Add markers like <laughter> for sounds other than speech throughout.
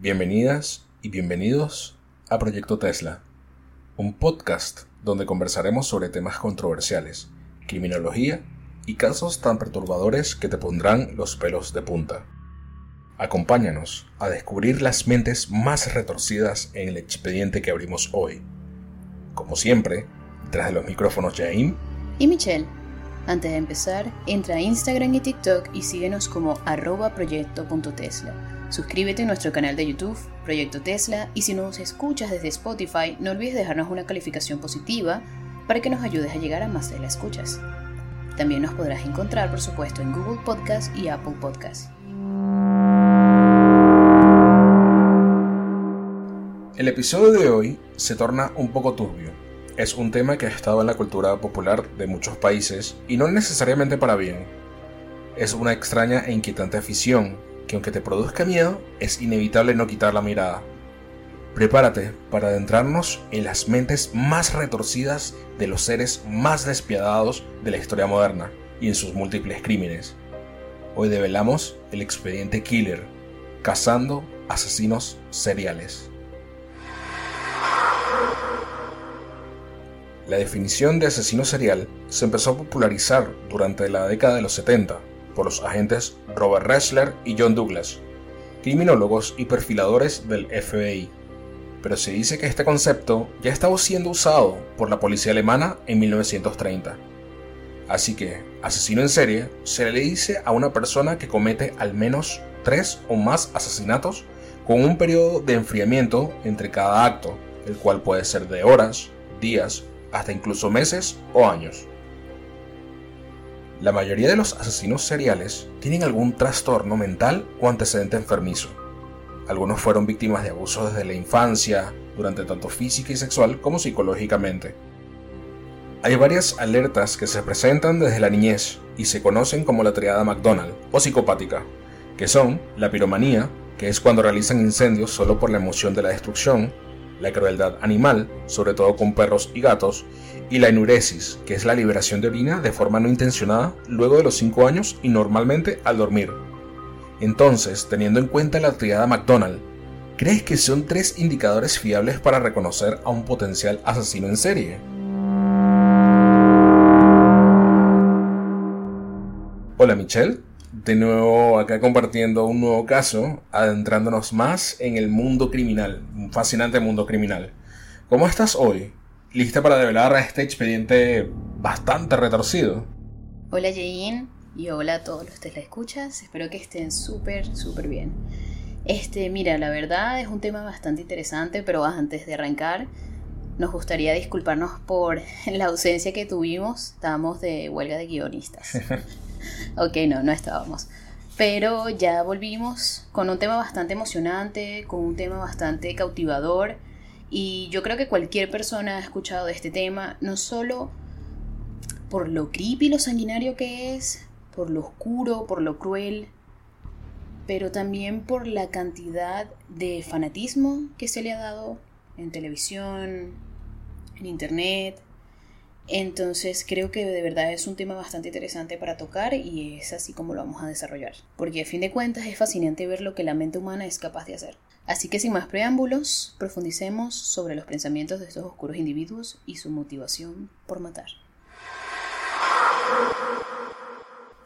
Bienvenidas y bienvenidos a Proyecto Tesla, un podcast donde conversaremos sobre temas controversiales, criminología y casos tan perturbadores que te pondrán los pelos de punta. Acompáñanos a descubrir las mentes más retorcidas en el expediente que abrimos hoy. Como siempre, tras de los micrófonos Jaime y Michelle. Antes de empezar, entra a Instagram y TikTok y síguenos como arroba proyecto.tesla. Suscríbete a nuestro canal de YouTube, Proyecto Tesla, y si nos escuchas desde Spotify, no olvides dejarnos una calificación positiva para que nos ayudes a llegar a más de las escuchas. También nos podrás encontrar, por supuesto, en Google Podcast y Apple Podcast. El episodio de hoy se torna un poco turbio. Es un tema que ha estado en la cultura popular de muchos países y no necesariamente para bien. Es una extraña e inquietante afición que aunque te produzca miedo, es inevitable no quitar la mirada. Prepárate para adentrarnos en las mentes más retorcidas de los seres más despiadados de la historia moderna y en sus múltiples crímenes. Hoy develamos el expediente Killer, cazando asesinos seriales. La definición de asesino serial se empezó a popularizar durante la década de los 70 por los agentes Robert Ressler y John Douglas, criminólogos y perfiladores del FBI. Pero se dice que este concepto ya estaba siendo usado por la policía alemana en 1930. Así que, asesino en serie se le dice a una persona que comete al menos tres o más asesinatos con un periodo de enfriamiento entre cada acto, el cual puede ser de horas, días hasta incluso meses o años. La mayoría de los asesinos seriales tienen algún trastorno mental o antecedente enfermizo. Algunos fueron víctimas de abusos desde la infancia, durante tanto física y sexual como psicológicamente. Hay varias alertas que se presentan desde la niñez y se conocen como la triada McDonald o psicopática, que son la piromanía, que es cuando realizan incendios solo por la emoción de la destrucción, la crueldad animal, sobre todo con perros y gatos, y la enuresis, que es la liberación de orina de forma no intencionada luego de los 5 años y normalmente al dormir. Entonces, teniendo en cuenta la triada McDonald, ¿crees que son tres indicadores fiables para reconocer a un potencial asesino en serie? Hola Michelle, de nuevo acá compartiendo un nuevo caso, adentrándonos más en el mundo criminal, un fascinante mundo criminal. ¿Cómo estás hoy? ¿Lista para develar a este expediente bastante retorcido? Hola Jane y hola a todos los que la escuchas, espero que estén súper, súper bien. Este, mira, la verdad es un tema bastante interesante, pero antes de arrancar, nos gustaría disculparnos por <laughs> la ausencia que tuvimos, estábamos de huelga de guionistas. <laughs> <laughs> ok, no, no estábamos. Pero ya volvimos con un tema bastante emocionante, con un tema bastante cautivador. Y yo creo que cualquier persona ha escuchado de este tema, no solo por lo creepy, lo sanguinario que es, por lo oscuro, por lo cruel, pero también por la cantidad de fanatismo que se le ha dado en televisión, en internet, entonces creo que de verdad es un tema bastante interesante para tocar y es así como lo vamos a desarrollar. Porque a fin de cuentas es fascinante ver lo que la mente humana es capaz de hacer. Así que sin más preámbulos, profundicemos sobre los pensamientos de estos oscuros individuos y su motivación por matar.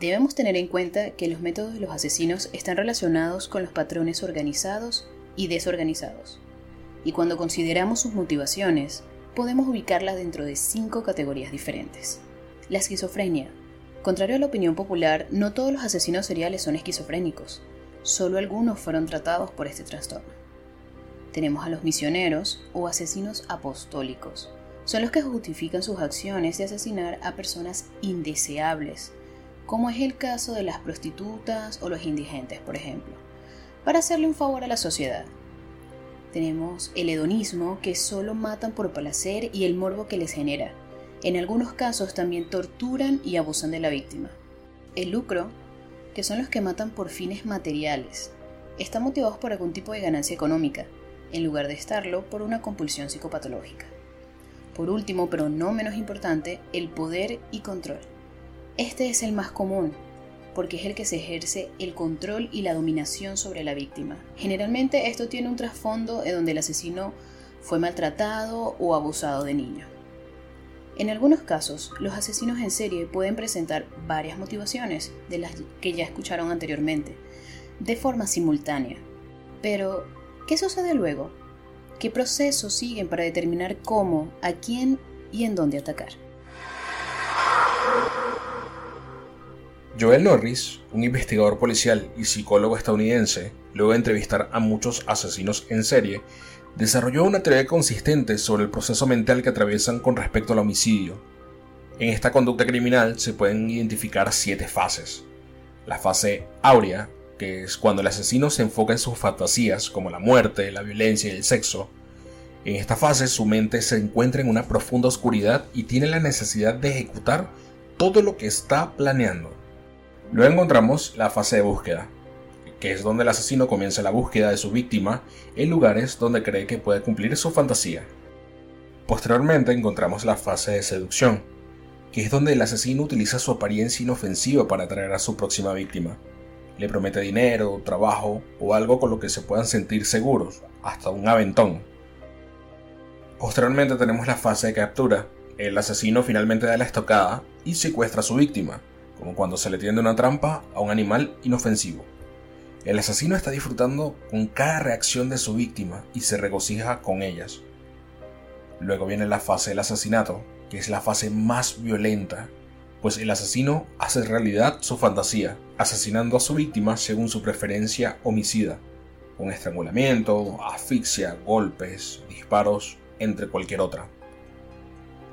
Debemos tener en cuenta que los métodos de los asesinos están relacionados con los patrones organizados y desorganizados. Y cuando consideramos sus motivaciones, podemos ubicarla dentro de cinco categorías diferentes. La esquizofrenia. Contrario a la opinión popular, no todos los asesinos seriales son esquizofrénicos, solo algunos fueron tratados por este trastorno. Tenemos a los misioneros o asesinos apostólicos. Son los que justifican sus acciones de asesinar a personas indeseables, como es el caso de las prostitutas o los indigentes, por ejemplo, para hacerle un favor a la sociedad. Tenemos el hedonismo, que solo matan por placer y el morbo que les genera. En algunos casos también torturan y abusan de la víctima. El lucro, que son los que matan por fines materiales. Están motivados por algún tipo de ganancia económica, en lugar de estarlo por una compulsión psicopatológica. Por último, pero no menos importante, el poder y control. Este es el más común, porque es el que se ejerce el control y la dominación sobre la víctima. Generalmente esto tiene un trasfondo en donde el asesino fue maltratado o abusado de niño. En algunos casos, los asesinos en serie pueden presentar varias motivaciones de las que ya escucharon anteriormente, de forma simultánea. Pero, ¿qué sucede luego? ¿Qué procesos siguen para determinar cómo, a quién y en dónde atacar? Joel Norris, un investigador policial y psicólogo estadounidense, luego de entrevistar a muchos asesinos en serie, desarrolló una teoría consistente sobre el proceso mental que atraviesan con respecto al homicidio. En esta conducta criminal se pueden identificar siete fases. La fase áurea, que es cuando el asesino se enfoca en sus fantasías como la muerte, la violencia y el sexo. En esta fase su mente se encuentra en una profunda oscuridad y tiene la necesidad de ejecutar todo lo que está planeando. Luego encontramos la fase de búsqueda, que es donde el asesino comienza la búsqueda de su víctima en lugares donde cree que puede cumplir su fantasía. Posteriormente encontramos la fase de seducción, que es donde el asesino utiliza su apariencia inofensiva para atraer a su próxima víctima le promete dinero, trabajo o algo con lo que se puedan sentir seguros, hasta un aventón. Posteriormente tenemos la fase de captura. El asesino finalmente da la estocada y secuestra a su víctima, como cuando se le tiende una trampa a un animal inofensivo. El asesino está disfrutando con cada reacción de su víctima y se regocija con ellas. Luego viene la fase del asesinato, que es la fase más violenta pues el asesino hace realidad su fantasía, asesinando a su víctima según su preferencia homicida, con estrangulamiento, asfixia, golpes, disparos, entre cualquier otra.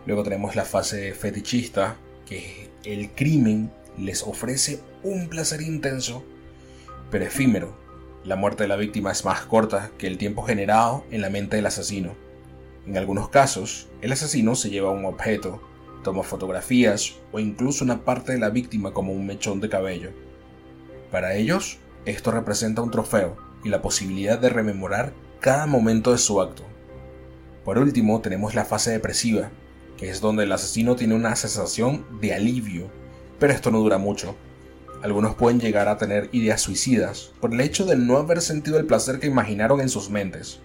Luego tenemos la fase fetichista, que el crimen les ofrece un placer intenso, pero efímero. La muerte de la víctima es más corta que el tiempo generado en la mente del asesino. En algunos casos, el asesino se lleva un objeto toma fotografías o incluso una parte de la víctima como un mechón de cabello. Para ellos, esto representa un trofeo y la posibilidad de rememorar cada momento de su acto. Por último, tenemos la fase depresiva, que es donde el asesino tiene una sensación de alivio, pero esto no dura mucho. Algunos pueden llegar a tener ideas suicidas por el hecho de no haber sentido el placer que imaginaron en sus mentes.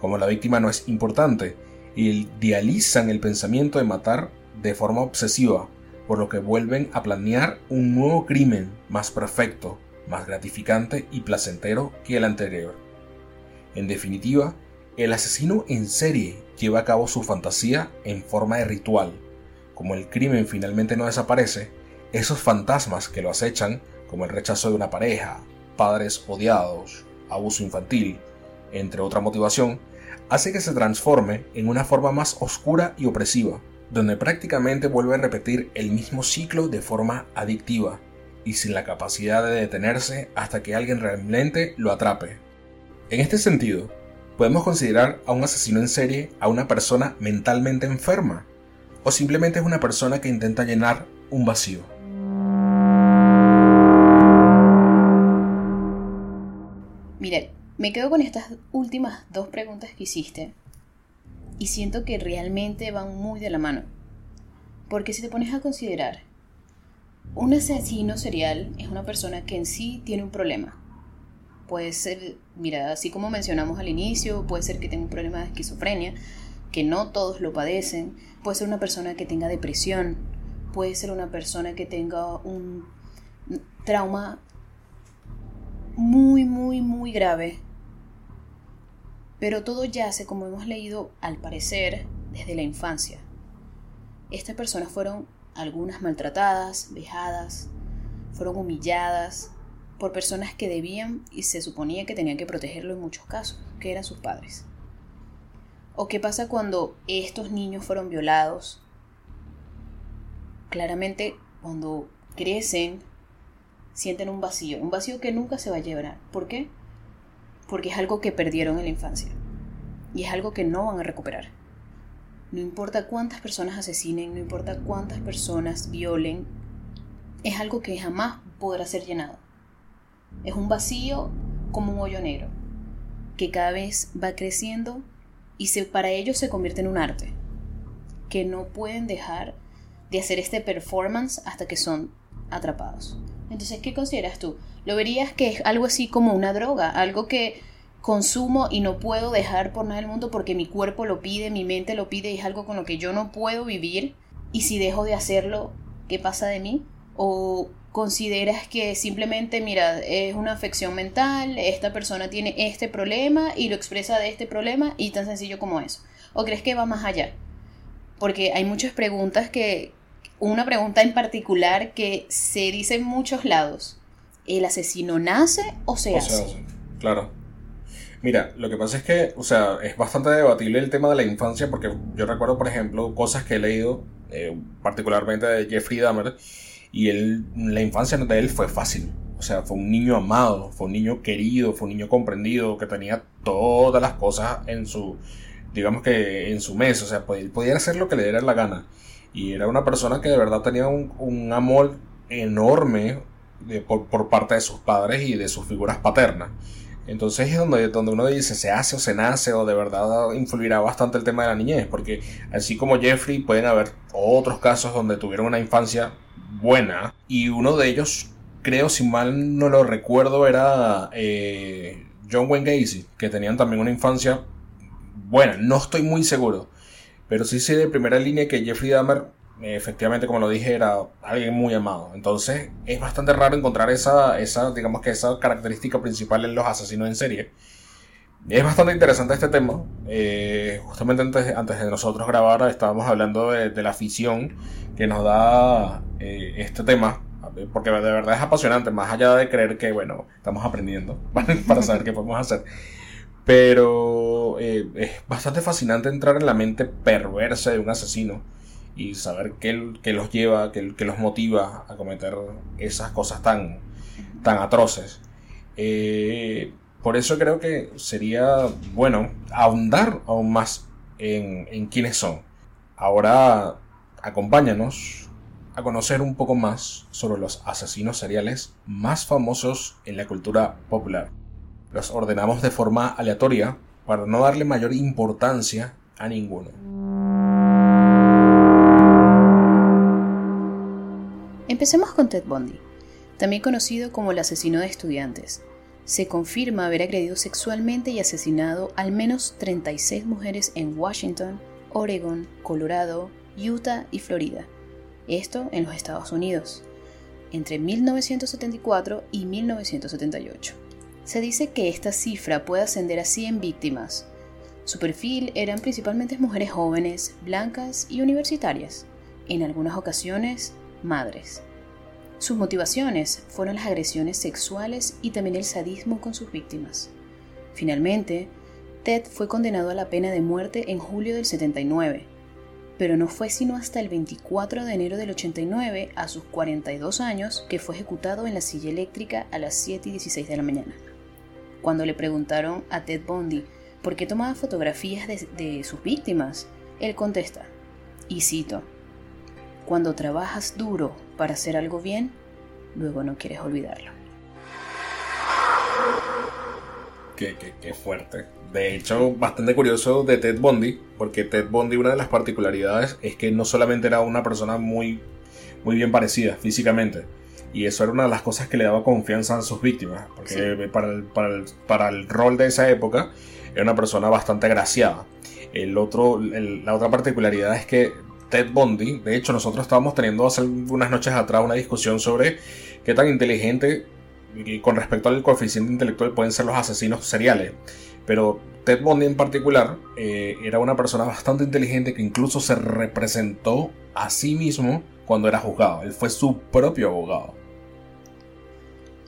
Como la víctima no es importante, idealizan el pensamiento de matar de forma obsesiva, por lo que vuelven a planear un nuevo crimen más perfecto, más gratificante y placentero que el anterior. En definitiva, el asesino en serie lleva a cabo su fantasía en forma de ritual. Como el crimen finalmente no desaparece, esos fantasmas que lo acechan, como el rechazo de una pareja, padres odiados, abuso infantil, entre otra motivación, hace que se transforme en una forma más oscura y opresiva, donde prácticamente vuelve a repetir el mismo ciclo de forma adictiva y sin la capacidad de detenerse hasta que alguien realmente lo atrape. En este sentido, podemos considerar a un asesino en serie a una persona mentalmente enferma o simplemente es una persona que intenta llenar un vacío. Mire, me quedo con estas últimas dos preguntas que hiciste y siento que realmente van muy de la mano. Porque si te pones a considerar, un asesino serial es una persona que en sí tiene un problema. Puede ser, mira, así como mencionamos al inicio, puede ser que tenga un problema de esquizofrenia, que no todos lo padecen, puede ser una persona que tenga depresión, puede ser una persona que tenga un trauma muy, muy, muy grave pero todo yace, como hemos leído, al parecer, desde la infancia. Estas personas fueron algunas maltratadas, vejadas, fueron humilladas por personas que debían y se suponía que tenían que protegerlo en muchos casos, que eran sus padres. ¿O qué pasa cuando estos niños fueron violados? Claramente, cuando crecen, sienten un vacío, un vacío que nunca se va a llevar. ¿Por qué? porque es algo que perdieron en la infancia y es algo que no van a recuperar. No importa cuántas personas asesinen, no importa cuántas personas violen, es algo que jamás podrá ser llenado. Es un vacío como un hoyo negro, que cada vez va creciendo y se, para ellos se convierte en un arte, que no pueden dejar de hacer este performance hasta que son atrapados. Entonces, ¿qué consideras tú? ¿Lo verías que es algo así como una droga? Algo que consumo y no puedo dejar por nada del mundo porque mi cuerpo lo pide, mi mente lo pide y es algo con lo que yo no puedo vivir. Y si dejo de hacerlo, ¿qué pasa de mí? ¿O consideras que simplemente, mira, es una afección mental, esta persona tiene este problema y lo expresa de este problema y tan sencillo como eso? ¿O crees que va más allá? Porque hay muchas preguntas que, una pregunta en particular que se dice en muchos lados. ¿El asesino nace o se, hace? Claro. Mira, lo que pasa es que, o sea, es bastante debatible el tema de la infancia porque yo recuerdo, por ejemplo, cosas que he leído, eh, particularmente de Jeffrey Dahmer, y él, la infancia de él fue fácil. O sea, fue un niño amado, fue un niño querido, fue un niño comprendido, que tenía todas las cosas en su, digamos que en su mes. O sea, podía hacer lo que le diera la gana. Y era una persona que de verdad tenía un, amor enorme por, por, parte de sus padres y de sus figuras paternas. Entonces es donde, donde uno dice se hace o se nace o de verdad influirá bastante el tema de la niñez, porque así como Jeffrey pueden haber otros casos donde tuvieron una infancia buena y uno de ellos, creo si mal no lo recuerdo, era eh, John Wayne Gacy, que tenían también una infancia buena, no estoy muy seguro, pero sí sé de primera línea que Jeffrey Dahmer efectivamente, como lo dije, era alguien muy amado. Entonces, es bastante raro encontrar esa, esa, digamos que esa característica principal en los asesinos en serie. Es bastante interesante este tema. Eh, justamente antes, antes de nosotros grabar estábamos hablando de, la afición que nos da eh, este tema. Porque de verdad es apasionante, más allá de creer que, bueno, estamos aprendiendo <laughs> para saber qué podemos hacer. Pero eh, es bastante fascinante entrar en la mente perversa de un asesino y saber qué, los lleva, qué, los motiva a cometer esas cosas tan, tan atroces. Eh, por eso creo que sería bueno ahondar aún más en, en quiénes son. Ahora acompáñanos a conocer un poco más sobre los asesinos seriales más famosos en la cultura popular. Los ordenamos de forma aleatoria para no darle mayor importancia a ninguno. Empecemos con Ted Bundy, también conocido como el asesino de estudiantes. Se confirma haber agredido sexualmente y asesinado al menos 36 mujeres en Washington, Oregon, Colorado, Utah y Florida. Esto en los Estados Unidos, entre 1974 y 1978. Se dice que esta cifra puede ascender a 100 víctimas. Su perfil eran principalmente mujeres jóvenes, blancas y universitarias, en algunas ocasiones madres. Sus motivaciones fueron las agresiones sexuales y también el sadismo con sus víctimas. Finalmente, Ted fue condenado a la pena de muerte en julio del 79, pero no fue sino hasta el 24 de enero del 89, a sus 42 años, que fue ejecutado en la silla eléctrica a las 7 y 16 de la mañana. Cuando le preguntaron a Ted Bundy por qué tomaba fotografías de, sus víctimas, él contesta, y cito, Cuando trabajas duro para hacer algo bien, luego no quieres olvidarlo. Qué, qué, fuerte. De hecho, bastante curioso de Ted Bundy, porque Ted Bundy una de las particularidades es que no solamente era una persona muy, muy bien parecida físicamente, y eso era una de las cosas que le daba confianza a sus víctimas, porque para, el, para, el, para, el, rol de esa época era una persona bastante agraciada. El otro, la otra particularidad es que Ted Bundy. De hecho, nosotros estábamos teniendo hace unas noches atrás una discusión sobre qué tan inteligente con respecto al coeficiente intelectual pueden ser los asesinos seriales. Pero Ted Bundy en particular eh, era una persona bastante inteligente que incluso se representó a sí mismo cuando era juzgado. Él fue su propio abogado.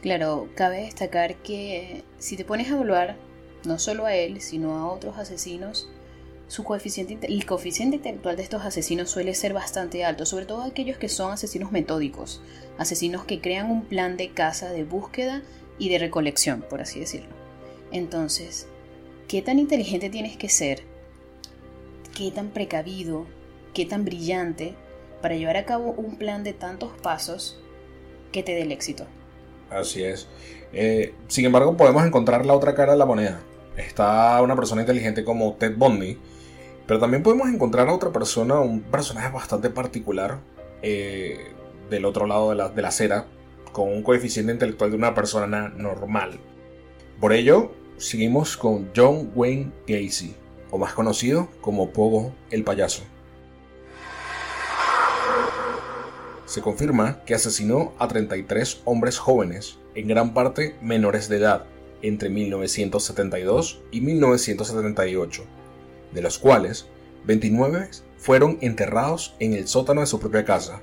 Claro, cabe destacar que si te pones a evaluar no solo a él, sino a otros asesinos, su coeficiente, el coeficiente intelectual de estos asesinos suele ser bastante alto, sobre todo aquellos que son asesinos metódicos, asesinos que crean un plan de caza, de búsqueda y de recolección, por así decirlo. Entonces, ¿qué tan inteligente tienes que ser? ¿Qué tan precavido? ¿Qué tan brillante para llevar a cabo un plan de tantos pasos que te dé el éxito? Así es. Eh, sin embargo, podemos encontrar la otra cara de la moneda. Está una persona inteligente como Ted Bundy, pero también podemos encontrar a otra persona, un personaje bastante particular, eh, del otro lado de la, de la acera con un coeficiente intelectual de una persona normal. Por ello, seguimos con John Wayne Gacy, o más conocido como Pogo el payaso. Se confirma que asesinó a 33 hombres jóvenes, en gran parte menores de edad, entre 1972 y 1978, de los cuales 29 fueron enterrados en el sótano de su propia casa.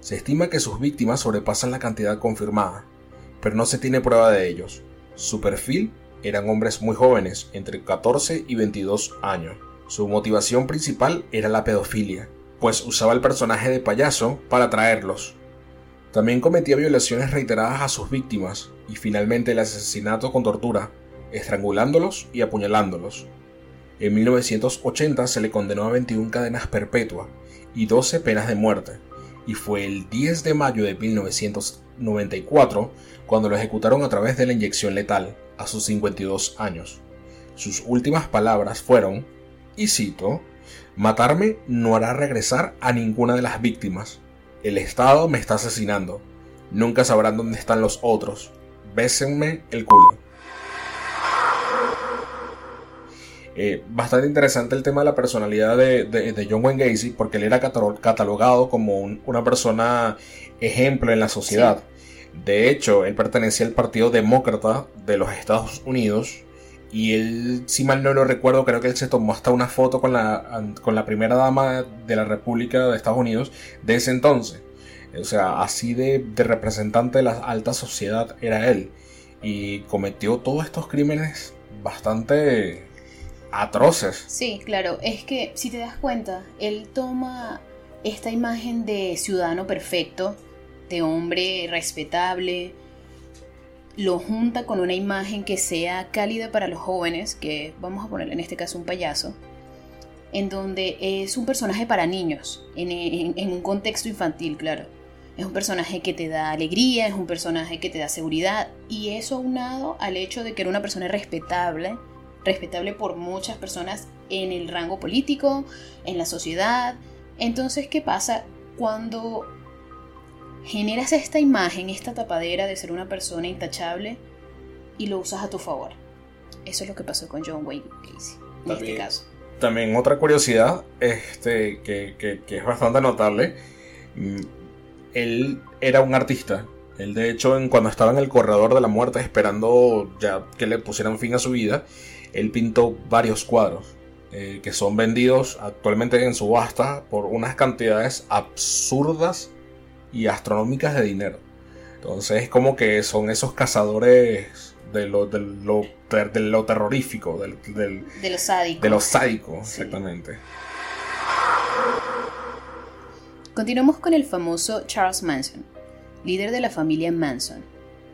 Se estima que sus víctimas sobrepasan la cantidad confirmada, pero no se tiene prueba de ellos. Su perfil eran hombres muy jóvenes, entre 14 y 22 años. Su motivación principal era la pedofilia, pues usaba el personaje de payaso para atraerlos. También cometía violaciones reiteradas a sus víctimas y finalmente el asesinato con tortura, estrangulándolos y apuñalándolos. En 1980 se le condenó a 21 cadenas perpetuas y 12 penas de muerte, y fue el 10 de mayo de 1994 cuando lo ejecutaron a través de la inyección letal a sus 52 años. Sus últimas palabras fueron, y cito, Matarme no hará regresar a ninguna de las víctimas. El Estado me está asesinando. Nunca sabrán dónde están los otros. Bésenme el culo. Eh, bastante interesante el tema de la personalidad de, John Wayne Gacy porque él era catalogado como una persona ejemplo en la sociedad. De hecho, él pertenecía al Partido Demócrata de los Estados Unidos y él, si mal no lo recuerdo, creo que él se tomó hasta una foto con la, con la primera dama de la República de Estados Unidos de ese entonces. O sea, así de, de representante de la alta sociedad era él. Y cometió todos estos crímenes bastante atroces. Sí, claro. Es que si te das cuenta, él toma esta imagen de ciudadano perfecto, de hombre respetable, lo junta con una imagen que sea cálida para los jóvenes, que vamos a poner en este caso un payaso, en donde es un personaje para niños, en, un contexto infantil, claro. Es un personaje que te da alegría, es un personaje que te da seguridad, y eso aunado al hecho de que era una persona respetable, respetable por muchas personas en el rango político, en la sociedad. Entonces, ¿qué pasa cuando generas esta imagen, esta tapadera de ser una persona intachable y lo usas a tu favor. Eso es lo que pasó con John Wayne Gacy en este caso. También otra curiosidad este, que, es bastante notable, mm, él era un artista. Él de hecho en, cuando estaba en el corredor de la muerte esperando ya que le pusieran fin a su vida, él pintó varios cuadros. Eh, que son vendidos actualmente en subasta por unas cantidades absurdas y astronómicas de dinero. Entonces es como que son esos cazadores de lo, de lo, de lo terrorífico, del, de lo sádico. De lo sádico, exactamente. Continuamos con el famoso Charles Manson, líder de la familia Manson,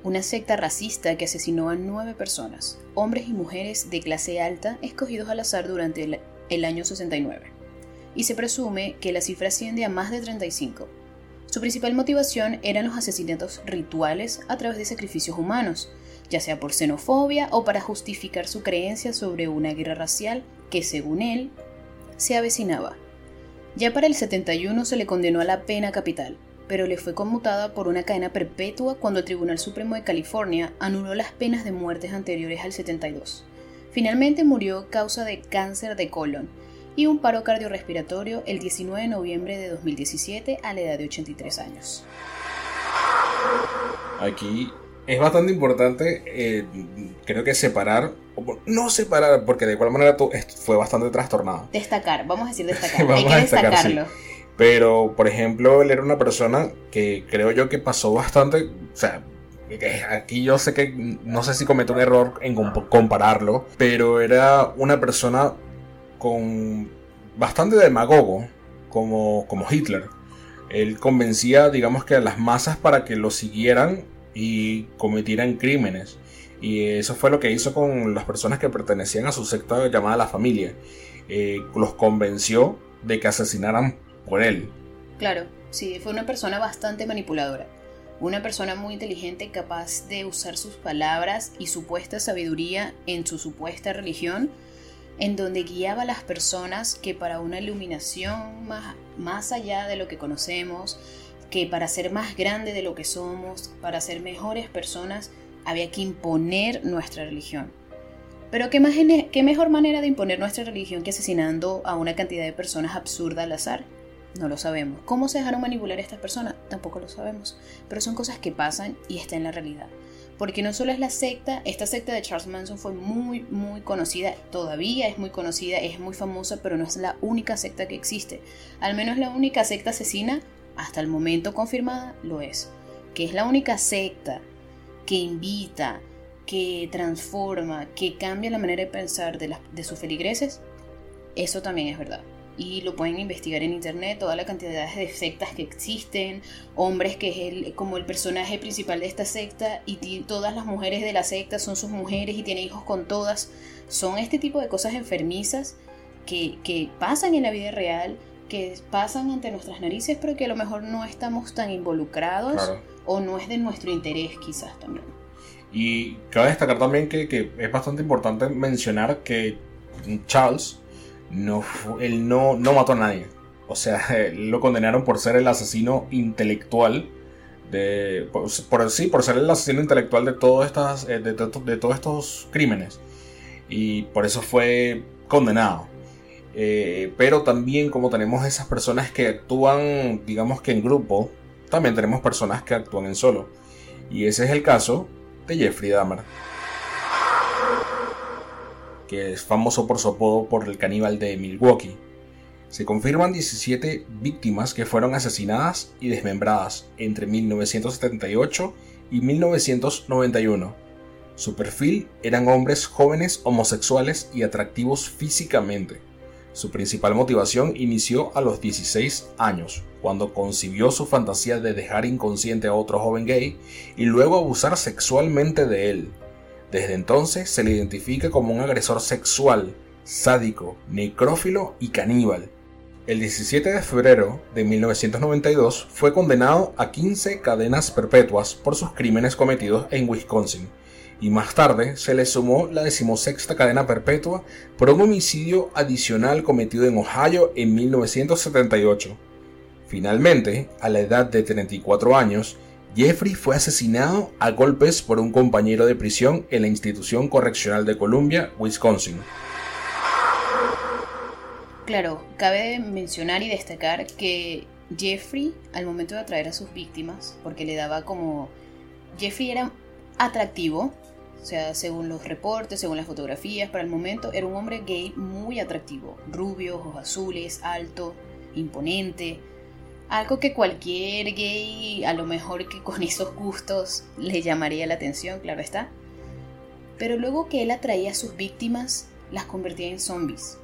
una secta racista que asesinó a nueve personas, hombres y mujeres de clase alta escogidos al azar durante el, el año 69. Y se presume que la cifra asciende a más de 35 su principal motivación eran los asesinatos rituales a través de sacrificios humanos, ya sea por xenofobia o para justificar su creencia sobre una guerra racial que, según él, se avecinaba. Ya para el 71 se le condenó a la pena capital, pero le fue conmutada por una cadena perpetua cuando el Tribunal Supremo de California anuló las penas de muertes anteriores al 72. Finalmente murió causa de cáncer de colon, y un paro cardiorrespiratorio el 19 de noviembre de 2017 a la edad de 83 años. Aquí es bastante importante, eh, creo que separar, no separar, porque de igual manera fue bastante trastornado. Destacar, vamos a decir destacar, <laughs> hay que destacarlo. Pero, por ejemplo, él era una persona que creo yo que pasó bastante, o sea, aquí yo sé que no sé si cometió un error en compararlo, pero era una persona con bastante demagogo, como, como Hitler. Él convencía, digamos que a las masas para que lo siguieran y cometieran crímenes. Y eso fue lo que hizo con las personas que pertenecían a su secta llamada la familia. Eh, los convenció de que asesinaran por él. Claro, sí, fue una persona bastante manipuladora. Una persona muy inteligente capaz de usar sus palabras y supuesta sabiduría en su supuesta religión en donde guiaba a las personas que para una iluminación más, más allá de lo que conocemos, que para ser más grande de lo que somos, para ser mejores personas, había que imponer nuestra religión. Pero ¿qué, más, ¿qué mejor manera de imponer nuestra religión que asesinando a una cantidad de personas absurda al azar? No lo sabemos. ¿Cómo se dejaron manipular a estas personas? Tampoco lo sabemos. Pero son cosas que pasan y está en la realidad. Porque no solo es la secta, esta secta de Charles Manson fue muy, muy conocida, todavía es muy conocida, es muy famosa, pero no es la única secta que existe. Al menos la única secta asesina, hasta el momento confirmada, lo es. Que es la única secta que invita, que transforma, que cambia la manera de pensar de, de sus feligreses, eso también es verdad y lo pueden investigar en internet, toda la cantidad de sectas que existen, hombres que es el, como el personaje principal de esta secta y todas las mujeres de la secta son sus mujeres y tiene hijos con todas. Son este tipo de cosas enfermizas que, que pasan en la vida real, que pasan ante nuestras narices, pero que a lo mejor no estamos tan involucrados o no es de nuestro interés quizás también. Y cabe destacar también que, que es bastante importante mencionar que Charles, no, él no, no mató a nadie. O sea, <laughs> lo condenaron por ser el asesino intelectual de, por, sí, por ser el asesino intelectual de, todas estas, eh, de, todos estos crímenes. Y por eso fue condenado. Eh, pero también como tenemos esas personas que actúan, digamos que en grupo, también tenemos personas que actúan en solo. Y ese es el caso de Jeffrey Dahmer que es famoso por su apodo por el caníbal de Milwaukee. Se confirman 17 víctimas que fueron asesinadas y desmembradas entre 1978 y 1991. Su perfil eran hombres jóvenes homosexuales y atractivos físicamente. Su principal motivación inició a los 16 años, cuando concibió su fantasía de dejar inconsciente a otro joven gay y luego abusar sexualmente de él. Desde entonces se le identifica como un agresor sexual, sádico, necrófilo y caníbal. El 17 de febrero de 1992 fue condenado a 15 cadenas perpetuas por sus crímenes cometidos en Wisconsin, y más tarde se le sumó la decimosexta cadena perpetua por un homicidio adicional cometido en Ohio en 1978. Finalmente, a la edad de 34 años, Jeffrey fue asesinado a golpes por un compañero de prisión en la institución correccional de Columbia, Wisconsin. Claro, cabe mencionar y destacar que Jeffrey, al momento de atraer a sus víctimas, porque le daba como... Jeffrey era atractivo, o sea, según los reportes, según las fotografías, para el momento era un hombre gay muy atractivo, rubio, ojos azules, alto, imponente, algo que cualquier gay, a lo mejor que con esos gustos, le llamaría la atención, claro está. Pero luego que él atraía a sus víctimas, las convertía en zombies,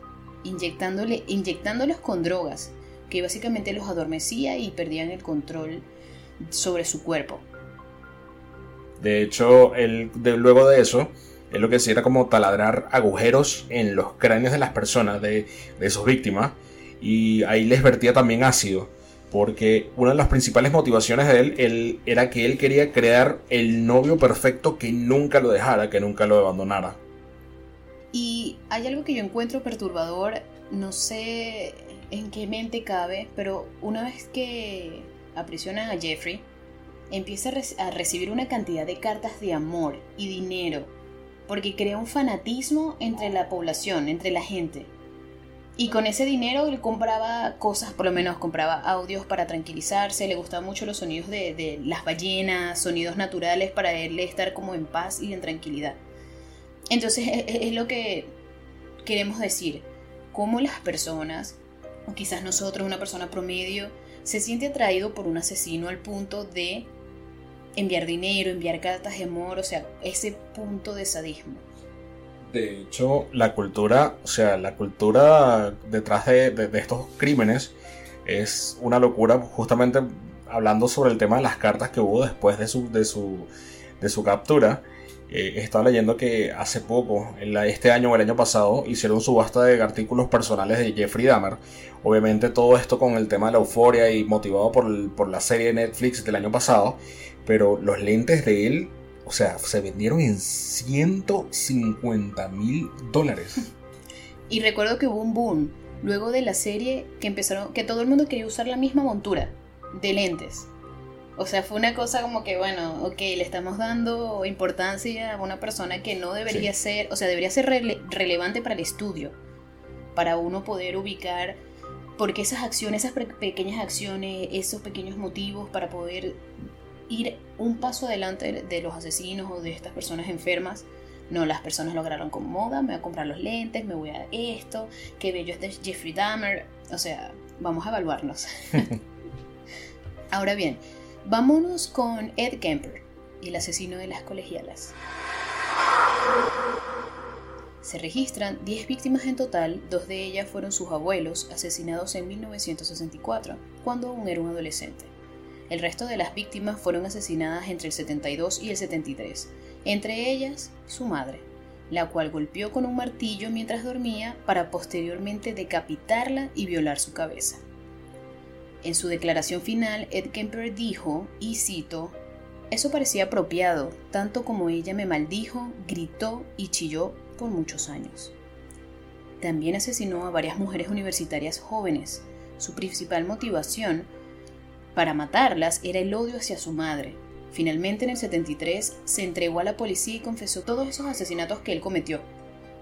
inyectándole, inyectándolos con drogas, que básicamente los adormecía y perdían el control sobre su cuerpo. De hecho, él, luego de eso, él lo que hacía era como taladrar agujeros en los cráneos de las personas, de, de sus víctimas, y ahí les vertía también ácido porque una de las principales motivaciones de él, era que él quería crear el novio perfecto que nunca lo dejara, que nunca lo abandonara. Y hay algo que yo encuentro perturbador, no sé en qué mente cabe, pero una vez que aprisionan a Jeffrey, empieza a recibir una cantidad de cartas de amor y dinero, porque crea un fanatismo entre la población, entre la gente. Y con ese dinero él compraba cosas, por lo menos compraba audios para tranquilizarse, le gustaban mucho los sonidos de, las ballenas, sonidos naturales para él estar como en paz y en tranquilidad. Entonces es, es lo que queremos decir, cómo las personas, o quizás nosotros, una persona promedio, se siente atraído por un asesino al punto de enviar dinero, enviar cartas de amor, o sea, ese punto de sadismo. De hecho, la cultura, o sea, la cultura detrás de, estos crímenes es una locura, justamente hablando sobre el tema de las cartas que hubo después de su, de su, de su captura. Eh, estaba leyendo que hace poco, este año o el año pasado, hicieron subasta de artículos personales de Jeffrey Dahmer. Obviamente todo esto con el tema de la euforia y motivado por, por la serie de Netflix del año pasado. Pero los lentes de él o sea, se vendieron en 150 mil dólares. <laughs> Y recuerdo que hubo un boom luego de la serie que empezaron, que todo el mundo quería usar la misma montura de lentes. O sea, fue una cosa como que, bueno, ok, le estamos dando importancia a una persona que no debería ser, o sea, debería ser relevante para el estudio, para uno poder ubicar, porque esas acciones, esas pequeñas acciones, esos pequeños motivos para poder ir un paso adelante de los asesinos o de estas personas enfermas, no, las personas lograron con moda, me voy a comprar los lentes, me voy a esto, qué bello es de Jeffrey Dahmer, o sea, vamos a evaluarnos. <laughs> Ahora bien, vámonos con Ed Kemper, el asesino de las colegialas. Se registran 10 víctimas en total, dos de ellas fueron sus abuelos, asesinados en 1964, cuando aún era un adolescente. El resto de las víctimas fueron asesinadas entre el 72 y el 73, entre ellas su madre, la cual golpeó con un martillo mientras dormía para posteriormente decapitarla y violar su cabeza. En su declaración final, Ed Kemper dijo, y cito, Eso parecía apropiado, tanto como ella me maldijo, gritó y chilló por muchos años. También asesinó a varias mujeres universitarias jóvenes. Su principal motivación para matarlas era el odio hacia su madre. Finalmente en el 73 se entregó a la policía y confesó todos esos asesinatos que él cometió,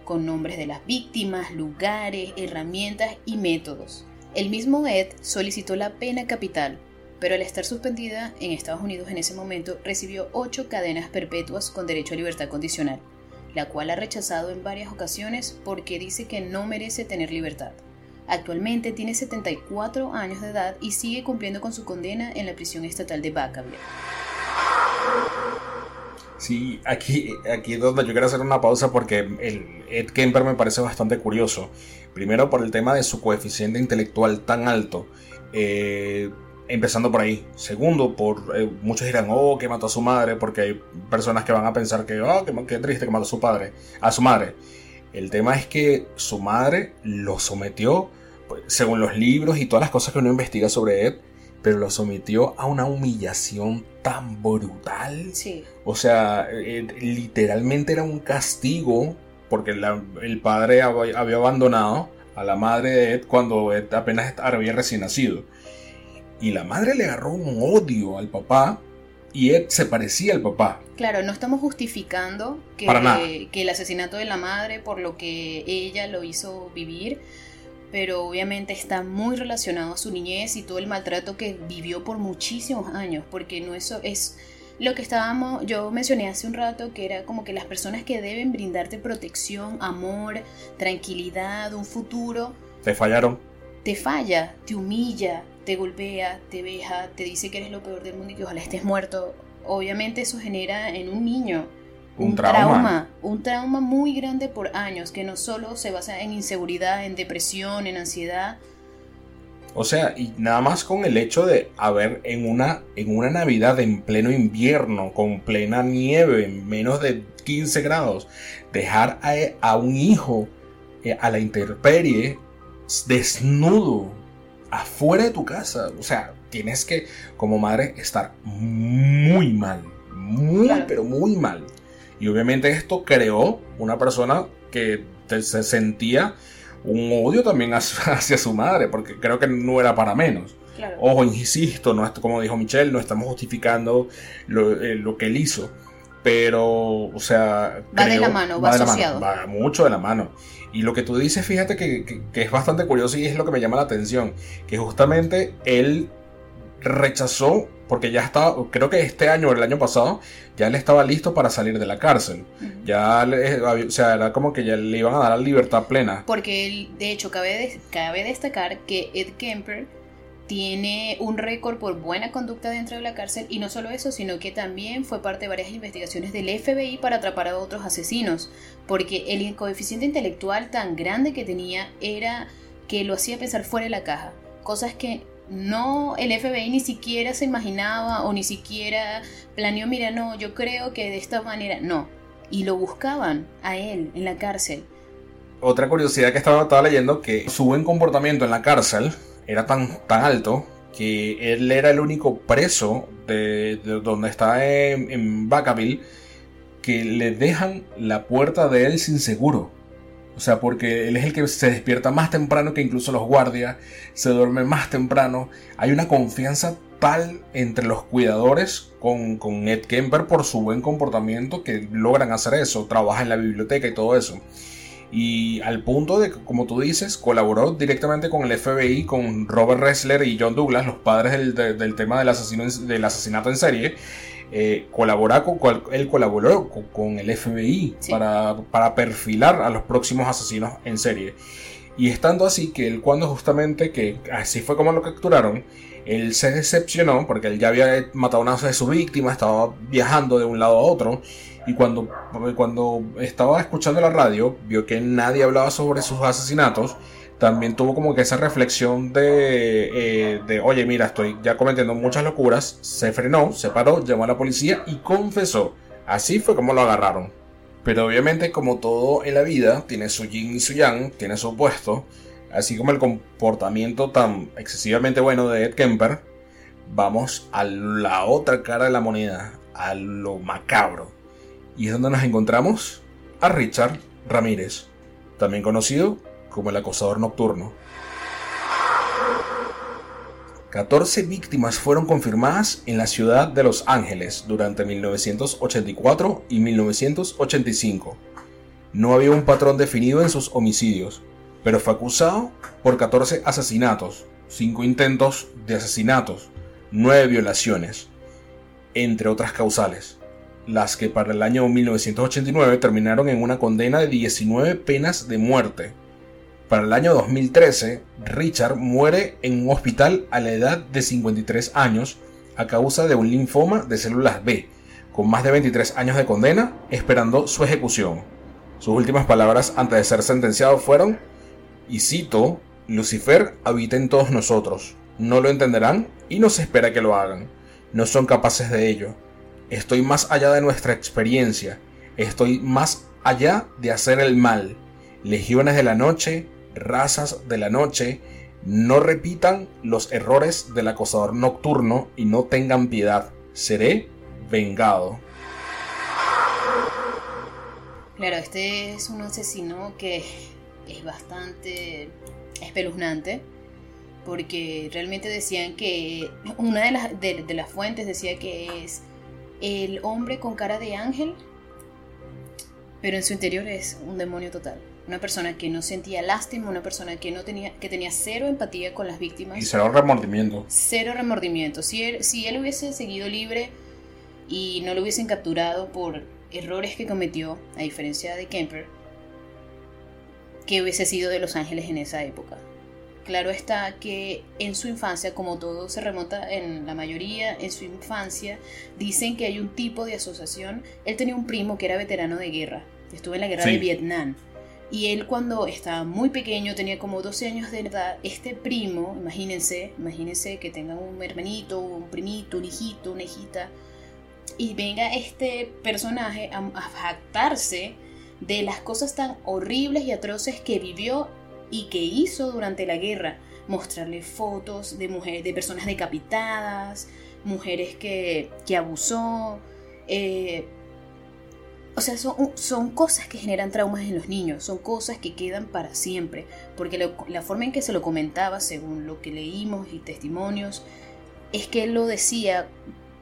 con nombres de las víctimas, lugares, herramientas y métodos. El mismo Ed solicitó la pena capital, pero al estar suspendida en Estados Unidos en ese momento recibió ocho cadenas perpetuas con derecho a libertad condicional, la cual ha rechazado en varias ocasiones porque dice que no merece tener libertad. Actualmente tiene 74 años de edad y sigue cumpliendo con su condena en la prisión estatal de Vacaville. Sí, aquí, aquí es donde yo quiero hacer una pausa porque Ed Kemper me parece bastante curioso. Primero por el tema de su coeficiente intelectual tan alto. Eh, empezando por ahí. Segundo, por eh, muchos dirán, oh, que mató a su madre, porque hay personas que van a pensar que, oh, qué, triste que mató a su padre, a su madre. El tema es que su madre lo sometió, según los libros y todas las cosas que uno investiga sobre Ed, pero lo sometió a una humillación tan brutal. Sí. O sea, eh, literalmente era un castigo porque el padre había abandonado a la madre de Ed cuando Ed apenas había recién nacido. Y la madre le agarró un odio al papá y Ed se parecía al papá. Claro, no estamos justificando que, que el asesinato de la madre por lo que ella lo hizo vivir, pero obviamente está muy relacionado a su niñez y todo el maltrato que vivió por muchísimos años, porque no eso es lo que estábamos, yo mencioné hace un rato que era como que las personas que deben brindarte protección, amor, tranquilidad, un futuro, te fallaron. Te falla, te humilla, te golpea, te veja, te dice que eres lo peor del mundo y que ojalá estés muerto, obviamente eso genera en un niño un, trauma. un trauma muy grande por años, que no solo se basa en inseguridad, en depresión, en ansiedad. O sea, y nada más con el hecho de haber en una, en una Navidad en pleno invierno, con plena nieve, menos de 15 grados, dejar a, a un hijo eh, a la intemperie desnudo afuera de tu casa. O sea, tienes que, como madre, estar muy mal. Muy, pero muy mal. Y obviamente esto creó una persona que se sentía un odio también <laughs> hacia, su madre, porque creo que no era para menos. Ojo, insisto, no, como dijo Michelle, no estamos justificando lo, eh, que él hizo. Pero, o sea. Va de la mano, va, asociado. va mucho de la mano. Y lo que tú dices, fíjate que, es bastante curioso y es lo que me llama la atención, que justamente él rechazó, porque ya estaba, creo que este año o el año pasado, ya él estaba listo para salir de la cárcel. Ya, o sea, era como que ya le iban a dar la libertad plena. Porque, él, de hecho, cabe, cabe destacar que Ed Kemper tiene un récord por buena conducta dentro de la cárcel y no solo eso, sino que también fue parte de varias investigaciones del FBI para atrapar a otros asesinos, porque el coeficiente intelectual tan grande que tenía era que lo hacía pensar fuera de la caja, cosas que no el FBI ni siquiera se imaginaba o ni siquiera planeó, mira, no, yo creo que de esta manera, no, y lo buscaban a él en la cárcel. Otra curiosidad que estaba, estaba leyendo, que su buen comportamiento en la cárcel era tan, tan alto que él era el único preso de, donde está en, en Vacaville que le dejan la puerta de él sin seguro. O sea, porque él es el que se despierta más temprano que incluso los guardias, se duerme más temprano. Hay una confianza tal entre los cuidadores con, con Ed Kemper por su buen comportamiento que logran hacer eso, trabaja en la biblioteca y todo eso. Y al punto de que, como tú dices, colaboró directamente con el FBI, con Robert Ressler y John Douglas, los padres del, tema del, asesino, del asesinato en serie. Eh, con, él colaboró con, el FBI para, para, perfilar a los próximos asesinos en serie. Y estando así que él cuando justamente, que así fue como lo capturaron, él se decepcionó porque él ya había matado a una de sus víctimas, estaba viajando de un lado a otro y cuando, cuando estaba escuchando la radio vio que nadie hablaba sobre sus asesinatos, también tuvo como que esa reflexión de, eh, de, oye, mira, estoy ya cometiendo muchas locuras, se frenó, se paró, llamó a la policía y confesó. Así fue como lo agarraron. Pero obviamente como todo en la vida, tiene su yin y su yang, tiene su opuesto, así como el comportamiento tan excesivamente bueno de Ed Kemper, vamos a la otra cara de la moneda, a lo macabro. ¿Y es donde nos encontramos? A Richard Ramírez, también conocido como el acosador nocturno. 14 víctimas fueron confirmadas en la ciudad de Los Ángeles durante 1984 y 1985. No había un patrón definido en sus homicidios, pero fue acusado por 14 asesinatos, 5 intentos de asesinatos, 9 violaciones, entre otras causales, las que para el año 1989 terminaron en una condena de 19 penas de muerte. Para el año 2013, Richard muere en un hospital a la edad de 53 años a causa de un linfoma de células B, con más de 23 años de condena, esperando su ejecución. Sus últimas palabras antes de ser sentenciado fueron y cito, Lucifer habita en todos nosotros. No lo entenderán y no se espera que lo hagan. No son capaces de ello. Estoy más allá de nuestra experiencia. Estoy más allá de hacer el mal. Legiones de la noche, razas de la noche, no repitan los errores del acosador nocturno y no tengan piedad. Seré vengado. Claro, este es un asesino que es bastante espeluznante porque realmente decían que una de las, de, las fuentes decía que es el hombre con cara de ángel, pero en su interior es un demonio total. Una persona que no sentía lástima, una persona que no tenía, que tenía cero empatía con las víctimas. Y cero remordimiento. Cero remordimiento. Si él, si él hubiese seguido libre y no lo hubiesen capturado por errores que cometió, a diferencia de Kemper, que hubiese sido de Los Ángeles en esa época. Claro está que en su infancia, como todo se remonta en la mayoría, en su infancia, dicen que hay un tipo de asociación. Él tenía un primo que era veterano de guerra, estuvo en la guerra de Vietnam. Y él cuando estaba muy pequeño, tenía como 12 años de edad, este primo, imagínense, imagínense que tengan un hermanito, un primito, un hijito, una hijita, y venga este personaje a, a jactarse de las cosas tan horribles y atroces que vivió y que hizo durante la guerra. Mostrarle fotos de mujeres, de personas decapitadas, mujeres que, que abusó. Eh, o sea, son, son, cosas que generan traumas en los niños, son cosas que quedan para siempre, porque la forma en que se lo comentaba, según lo que leímos y testimonios, es que él lo decía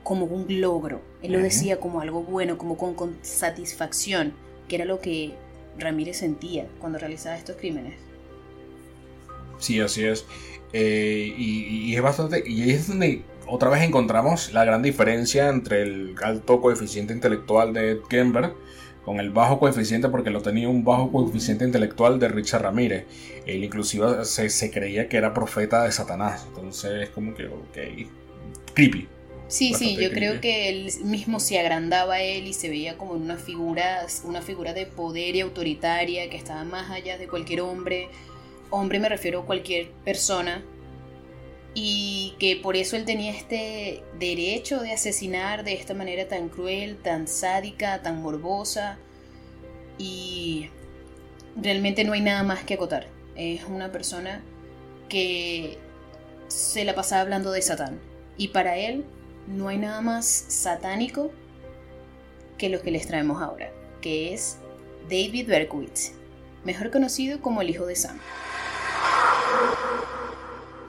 como un logro, él lo decía como algo bueno, como con, con satisfacción que era lo que Ramírez sentía cuando realizaba estos crímenes. Sí, así es. Eh, y, es bastante. Y es donde otra vez encontramos la gran diferencia entre el alto coeficiente intelectual de Ed Kemper con el bajo coeficiente, porque lo tenía un bajo coeficiente intelectual de Richard Ramírez. Él inclusive se, se creía que era profeta de Satanás. Entonces es como que, ok, creepy. Sí, sí, yo creo que él mismo se agrandaba a él y se veía como una figura, una figura de poder y autoritaria que estaba más allá de cualquier hombre. Hombre me refiero a cualquier persona. Y que por eso él tenía este derecho de asesinar de esta manera tan cruel, tan sádica, tan morbosa. Y realmente no hay nada más que acotar. Es una persona que se la pasaba hablando de Satán. Y para él no hay nada más satánico que lo que les traemos ahora, que es David Berkowitz. mejor conocido como el hijo de Sam.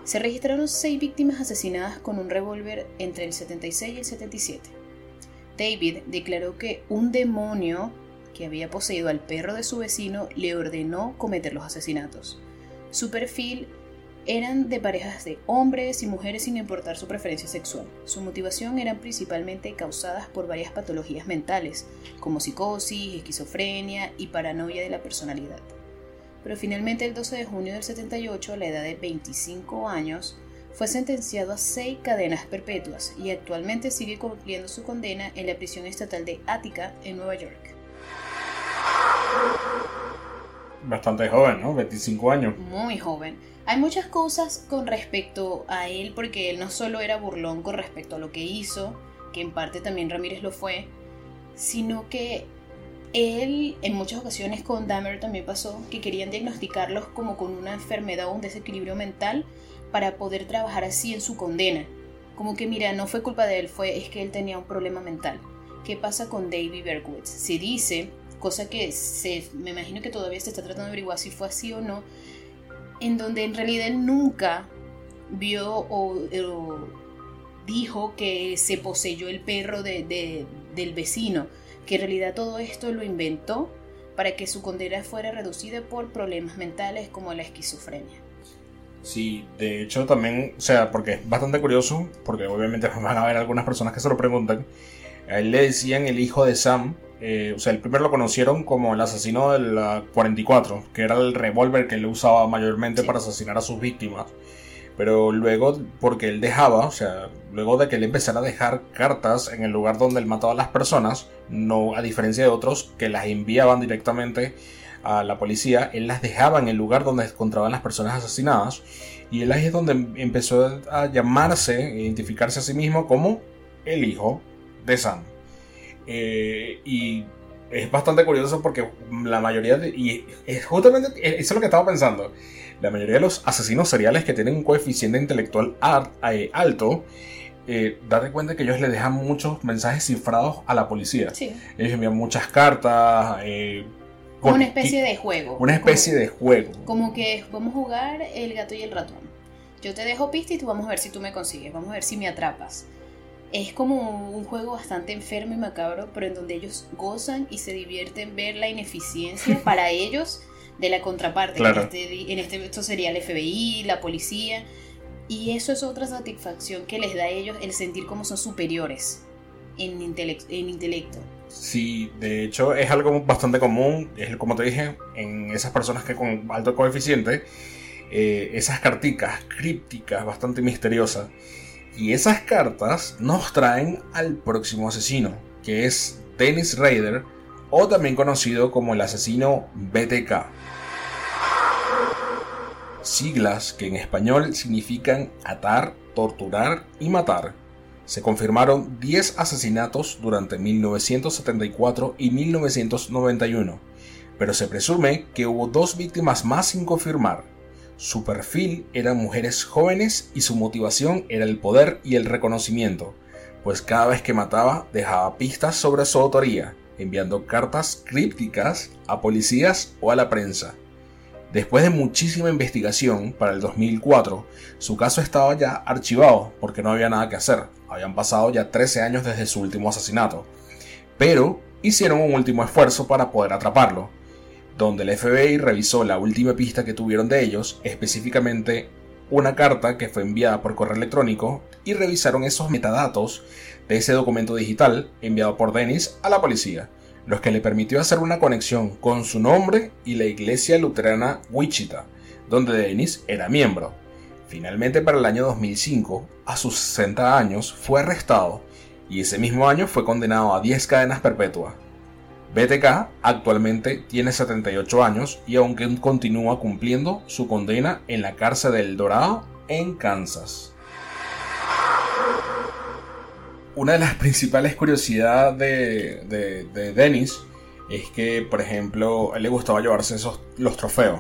Se registraron seis víctimas asesinadas con un revólver entre el 76 y el 77. David declaró que un demonio que había poseído al perro de su vecino le ordenó cometer los asesinatos. Su perfil eran de parejas de hombres y mujeres sin importar su preferencia sexual. Su motivación eran principalmente causadas por varias patologías mentales, como psicosis, esquizofrenia y paranoia de la personalidad. Pero finalmente el 12 de junio del 78, a la edad de 25 años, fue sentenciado a seis cadenas perpetuas y actualmente sigue cumpliendo su condena en la prisión estatal de Attica, en Nueva York. Bastante joven, ¿no? 25 años. Muy joven. Hay muchas cosas con respecto a él, porque él no solo era burlón con respecto a lo que hizo, que en parte también Ramírez lo fue, sino que él en muchas ocasiones con Dahmer también pasó que querían diagnosticarlos como con una enfermedad o un desequilibrio mental para poder trabajar así en su condena. Como que mira, no fue culpa de él, fue es que él tenía un problema mental. ¿Qué pasa con David Berkowitz? Se dice, cosa que se, me imagino que todavía se está tratando de averiguar si fue así o no, en donde en realidad él nunca vio o, dijo que se poseyó el perro de, del vecino, que en realidad todo esto lo inventó para que su condena fuera reducida por problemas mentales como la esquizofrenia. Sí, de hecho también, o sea, porque es bastante curioso, porque obviamente <laughs> van a haber algunas personas que se lo preguntan, a él le decían el hijo de Sam, eh, o sea, el primero lo conocieron como el asesino del 44, que era el revólver que él usaba mayormente para asesinar a sus víctimas. Pero luego, porque él dejaba, o sea, luego de que él empezara a dejar cartas en el lugar donde él mataba a las personas, no a diferencia de otros que las enviaban directamente a la policía, él las dejaba en el lugar donde encontraban las personas asesinadas. Y él ahí es donde empezó a llamarse, e identificarse a sí mismo como el hijo de Sam. Eh, y es bastante curioso porque la mayoría de... Y es justamente eso es lo que estaba pensando. La mayoría de los asesinos seriales que tienen un coeficiente intelectual eh, alto, eh, date cuenta que ellos le dejan muchos mensajes cifrados a la policía. Ellos envían muchas cartas. Eh, una especie de juego. Una especie de juego. Como que vamos a jugar el gato y el ratón. Yo te dejo pista y tú vamos a ver si tú me consigues. Vamos a ver si me atrapas es como un juego bastante enfermo y macabro, pero en donde ellos gozan y se divierten ver la ineficiencia <laughs> para ellos de la contraparte. En, este, en este esto sería el FBI, la policía. Y eso es otra satisfacción que les da a ellos el sentir como son superiores en, en intelecto. Sí, de hecho es algo bastante común, es como te dije, en esas personas que con alto coeficiente, eh, esas carticas crípticas bastante misteriosas y esas cartas nos traen al próximo asesino, que es Dennis Raider, o también conocido como el asesino BTK. Siglas que en español significan atar, torturar y matar. Se confirmaron 10 asesinatos durante 1974 y 1991, pero se presume que hubo dos víctimas más sin confirmar, su perfil eran mujeres jóvenes y su motivación era el poder y el reconocimiento, pues cada vez que mataba dejaba pistas sobre su autoría, enviando cartas crípticas a policías o a la prensa. Después de muchísima investigación, para el 2004, su caso estaba ya archivado porque no había nada que hacer. Habían pasado ya 13 años desde su último asesinato. Pero hicieron un último esfuerzo para poder atraparlo donde el FBI revisó la última pista que tuvieron de ellos, específicamente una carta que fue enviada por correo electrónico, y revisaron esos metadatos de ese documento digital enviado por Dennis a la policía, los que le permitió hacer una conexión con su nombre y la iglesia luterana Wichita, donde Dennis era miembro. Finalmente, para el año 2005, a sus 60 años, fue arrestado y ese mismo año fue condenado a 10 cadenas perpetuas. BTK actualmente tiene 78 años y aunque continúa cumpliendo su condena en la cárcel del Dorado en Kansas. Una de las principales curiosidades de, Dennis es que, por ejemplo, a él le gustaba llevarse esos, los trofeos.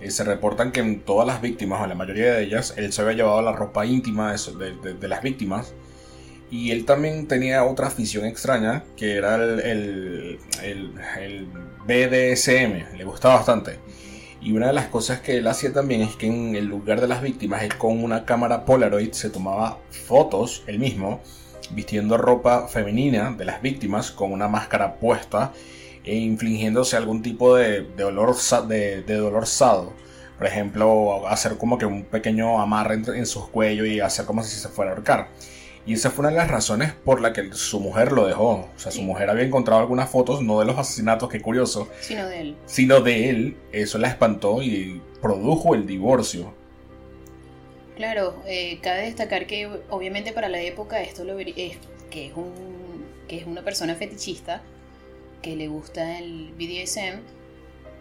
Eh, se reportan que en todas las víctimas, o en la mayoría de ellas, él se había llevado la ropa íntima de las víctimas y él también tenía otra afición extraña, que era el, el, BDSM, le gustaba bastante. Y una de las cosas que él hacía también es que en el lugar de las víctimas, él con una cámara Polaroid se tomaba fotos, él mismo, vistiendo ropa femenina de las víctimas con una máscara puesta e infligiéndose algún tipo de, dolor, de, dolor sado. Por ejemplo, hacer como que un pequeño amarre en, sus cuellos y hacer como si se fuera a ahorcar. Y esa fue una de las razones por la que su mujer lo dejó. O sea, su mujer había encontrado algunas fotos, no de los asesinatos, qué curioso. Sino de él. Sino de él. Eso la espantó y produjo el divorcio. Claro, eh, cabe destacar que obviamente para la época esto lo es que es un que es una persona fetichista que le gusta el BDSM,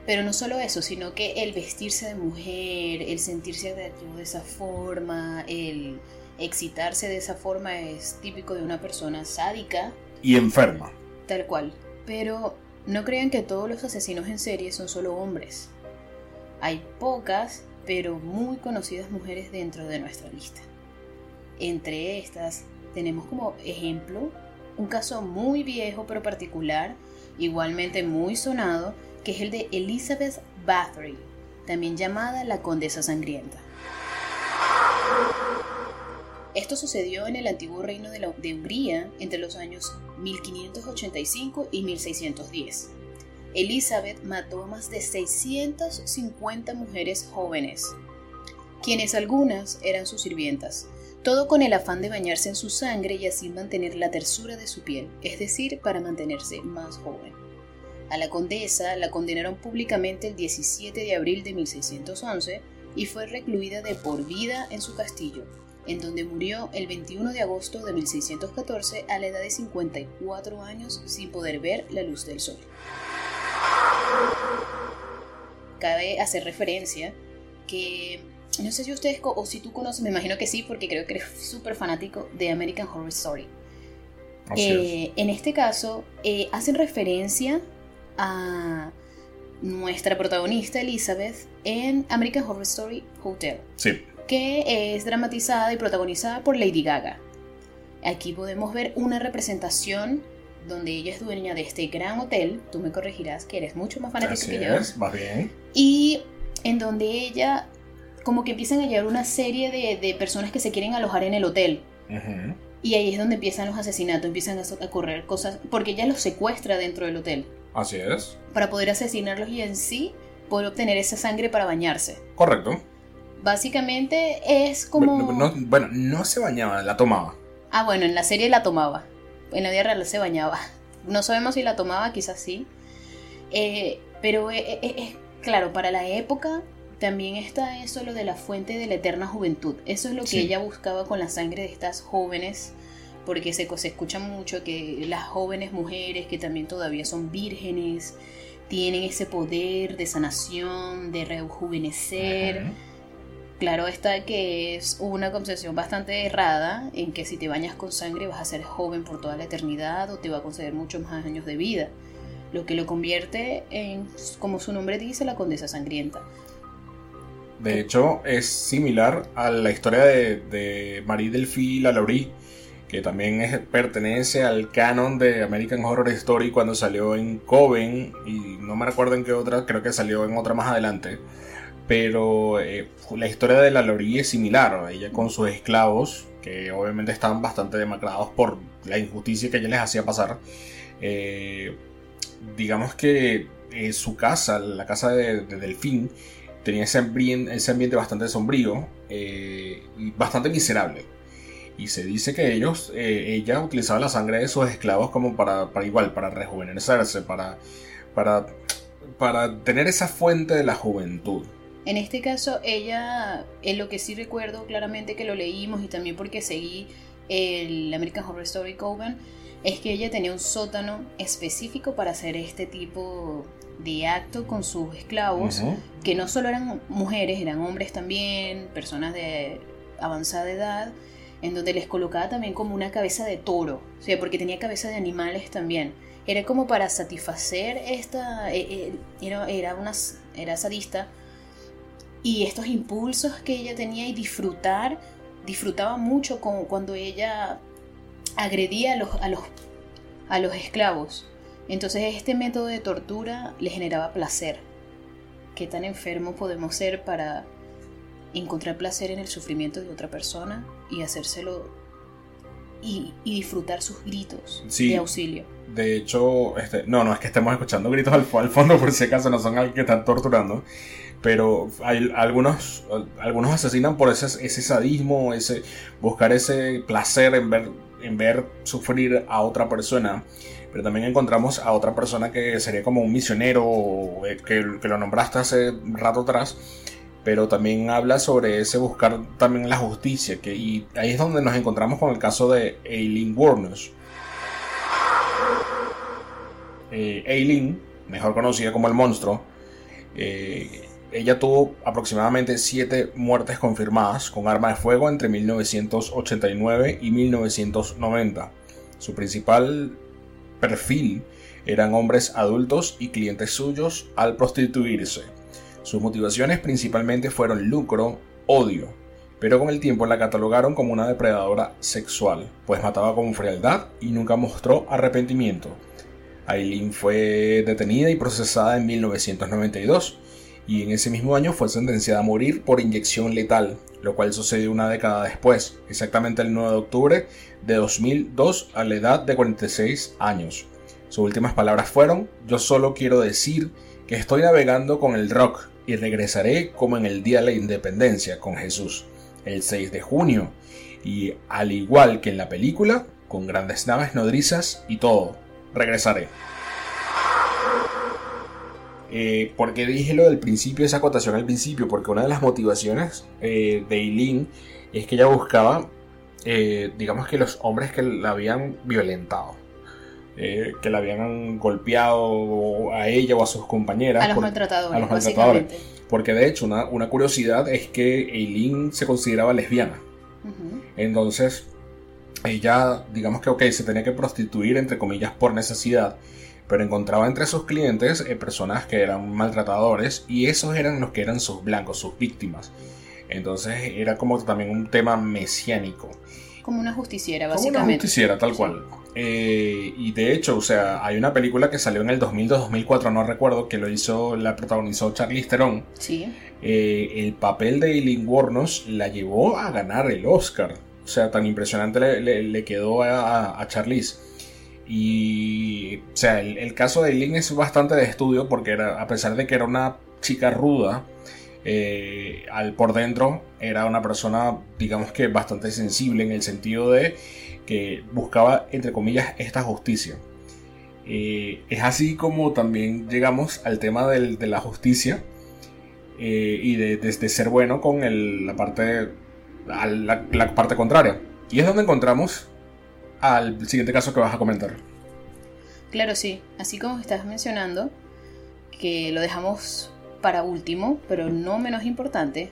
pero no solo eso, sino que el vestirse de mujer, el sentirse atractivo de esa forma, el excitarse de esa forma es típico de una persona sádica. Y enferma. Tal cual. Pero no crean que todos los asesinos en serie son solo hombres. Hay pocas, pero muy conocidas mujeres dentro de nuestra lista. Entre estas tenemos como ejemplo un caso muy viejo pero particular igualmente muy sonado, que es el de Elizabeth Bathory, también llamada la Condesa Sangrienta. Esto sucedió en el antiguo reino de, Hungría entre los años 1585 y 1610. Elizabeth mató a más de 650 mujeres jóvenes, quienes algunas eran sus sirvientas, todo con el afán de bañarse en su sangre y así mantener la tersura de su piel, es decir, para mantenerse más joven. A la condesa la condenaron públicamente el 17 de abril de 1611 y fue recluida de por vida en su castillo, en donde murió el 21 de agosto de 1614 a la edad de 54 años sin poder ver la luz del sol. Cabe hacer referencia que no sé si ustedes o si tú conoces, me imagino que sí, porque creo que eres súper fanático de American Horror Story. Eh, en este caso, eh, hacen referencia a nuestra protagonista Elizabeth en American Horror Story Hotel. Sí. Que es dramatizada y protagonizada por Lady Gaga. Aquí podemos ver una representación donde ella es dueña de este gran hotel. Tú me corregirás que eres mucho más fanático que yo. Es, más bien. Y en donde ella como que empiezan a llegar una serie de, personas que se quieren alojar en el hotel. Y ahí es donde empiezan los asesinatos, empiezan a, correr cosas, porque ella los secuestra dentro del hotel. Así es. Para poder asesinarlos y en sí poder obtener esa sangre para bañarse. Correcto. Básicamente es como... Bueno, no, se bañaba, la tomaba. Ah, bueno, en la serie la tomaba. En la vida real se bañaba. No sabemos si la tomaba, quizás sí. Eh, pero es eh, eh, claro, para la época también está eso lo de la fuente de la eterna juventud. Eso es lo que ella buscaba con la sangre de estas jóvenes, porque se, se escucha mucho que las jóvenes mujeres que también todavía son vírgenes, tienen ese poder de sanación, de rejuvenecer. Claro está que es una concepción bastante errada en que si te bañas con sangre vas a ser joven por toda la eternidad o te va a conceder muchos más años de vida, lo que lo convierte en, como su nombre dice, la condesa sangrienta. De hecho, es similar a la historia de, Marie Delphi Lalaurie, que también pertenece al canon de American Horror Story cuando salió en Coven, y no me recuerdo en qué otra, creo que salió en otra más adelante. Pero eh, la historia de Lalaurie es similar, ella con sus esclavos, que obviamente estaban bastante demacrados por la injusticia que ella les hacía pasar. Eh, digamos que eh, su casa, la casa de, de Delfín, tenía ese ambiente, bastante sombrío y bastante miserable. Y se dice que ellos, ella utilizaba la sangre de sus esclavos como para, para igual, para rejuvenecerse, para, para, para tener esa fuente de la juventud. En este caso, ella, en lo que sí recuerdo claramente que lo leímos y también porque seguí el American Horror Story Coven, es que ella tenía un sótano específico para hacer este tipo de acto con sus esclavos, que no solo eran mujeres, eran hombres también, personas de avanzada edad, en donde les colocaba también como una cabeza de toro, o sea, porque tenía cabeza de animales también. Era como para satisfacer esta, eh, eh, era, era, una, era sadista, y estos impulsos que ella tenía y disfrutar, disfrutaba mucho con, cuando ella agredía a los, a los, a los esclavos. Entonces este método de tortura le generaba placer, qué tan enfermo podemos ser para encontrar placer en el sufrimiento de otra persona y hacérselo y, disfrutar sus gritos de auxilio. De hecho, este, no, no es que estemos escuchando gritos al, fondo por si acaso no son alguien que están torturando, pero hay algunos, algunos asesinan por ese, sadismo, ese buscar ese placer en ver, en ver sufrir a otra persona. Pero también encontramos a otra persona que sería como un misionero, eh, que, lo nombraste hace rato atrás, pero también habla sobre ese buscar también la justicia, que, y ahí es donde nos encontramos con el caso de Aileen Wuornos. Eh, mejor conocida como el monstruo, eh, ella tuvo aproximadamente 7 muertes confirmadas con arma de fuego entre 1989 y 1990. Su principal perfil eran hombres adultos y clientes suyos al prostituirse. Sus motivaciones principalmente fueron lucro, odio, pero con el tiempo la catalogaron como una depredadora sexual, pues mataba con frialdad y nunca mostró arrepentimiento. Aileen fue detenida y procesada en 1992 y en ese mismo año fue sentenciada a morir por inyección letal, lo cual sucedió una década después, exactamente el 9 de octubre de 2002 a la edad de 46 años. Sus últimas palabras fueron, yo solo quiero decir que estoy navegando con el rock y regresaré como en el Día de la Independencia con Jesús, el 6 de junio, y al igual que en la película, con grandes naves nodrizas y todo, regresaré. Eh, ¿Por qué dije lo del principio, esa acotación al principio? Porque una de las motivaciones eh, de Eileen es que ella buscaba, eh, digamos que los hombres que la habían violentado. Eh, que la habían golpeado a ella o a sus compañeras. A los maltratadores. Porque de hecho, una, curiosidad es que Eileen se consideraba lesbiana. Entonces, ella, digamos que, ok, se tenía que prostituir, entre comillas, por necesidad. Pero encontraba entre sus clientes eh, personas que eran maltratadores y esos eran los que eran sus blancos, sus víctimas. Entonces era como también un tema mesiánico. Como una justiciera, básicamente. Como una justiciera, tal cual. Eh, y de hecho, o sea, hay una película que salió en el 2002-2004, no recuerdo, que lo hizo, la protagonizó Charlize Theron. Sí. Eh, el papel de Eileen Wuornos la llevó a ganar el Oscar. O sea, tan impresionante le, quedó a, a, Charlize. Y, o sea, el, caso de Eileen es bastante de estudio porque era, a pesar de que era una chica ruda, eh, al por dentro era una persona, digamos que bastante sensible en el sentido de que buscaba, entre comillas, esta justicia. Eh, es así como también llegamos al tema de la justicia eh, y de, ser bueno con la, parte, la, parte contraria. Y es donde encontramos al siguiente caso que vas a comentar. Claro, sí. Así como estás mencionando, que lo dejamos para último, pero no menos importante,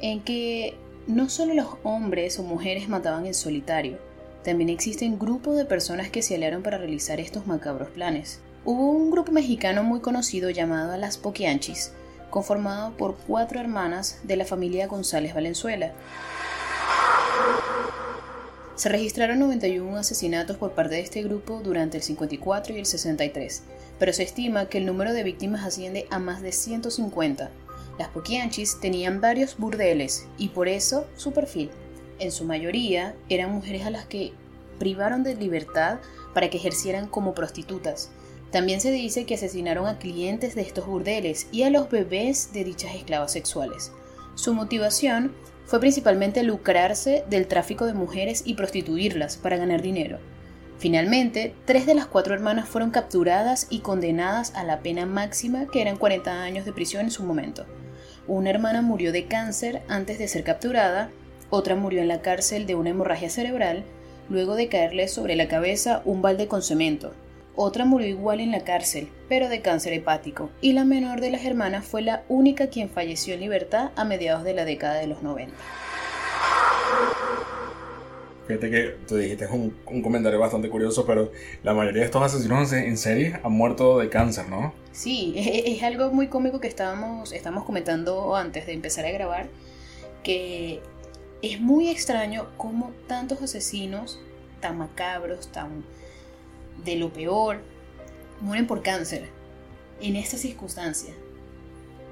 en que no solo los hombres o mujeres mataban en solitario, también existen grupos de personas que se aliaron para realizar estos macabros planes. Hubo un grupo mexicano muy conocido llamado Las Poquianchis, conformado por cuatro hermanas de la familia González Valenzuela. Se registraron 91 asesinatos por parte de este grupo durante el 54 y el 63, pero se estima que el número de víctimas asciende a más de 150. Las Poquianchis tenían varios burdeles y por eso su perfil en su mayoría, eran mujeres a las que privaron de libertad para que ejercieran como prostitutas. También se dice que asesinaron a clientes de estos burdeles y a los bebés de dichas esclavas sexuales. Su motivación fue principalmente lucrarse del tráfico de mujeres y prostituirlas para ganar dinero. Finalmente, tres de las cuatro hermanas fueron capturadas y condenadas a la pena máxima, que eran 40 años de prisión en su momento. Una hermana murió de cáncer antes de ser capturada otra murió en la cárcel de una hemorragia cerebral luego de caerle sobre la cabeza un balde con cemento. Otra murió igual en la cárcel, pero de cáncer hepático, y la menor de las hermanas fue la única quien falleció en libertad a mediados de la década de los 90. Fíjate que tú dijiste un, un comentario bastante curioso, pero la mayoría de estos asesinos en serie han muerto de cáncer, ¿no? Sí, <laughs> es, algo muy cómico que estábamos, estábamos comentando antes de empezar a grabar, que es muy extraño cómo tantos asesinos tan macabros, tan de lo peor, mueren por cáncer en esta circunstancia.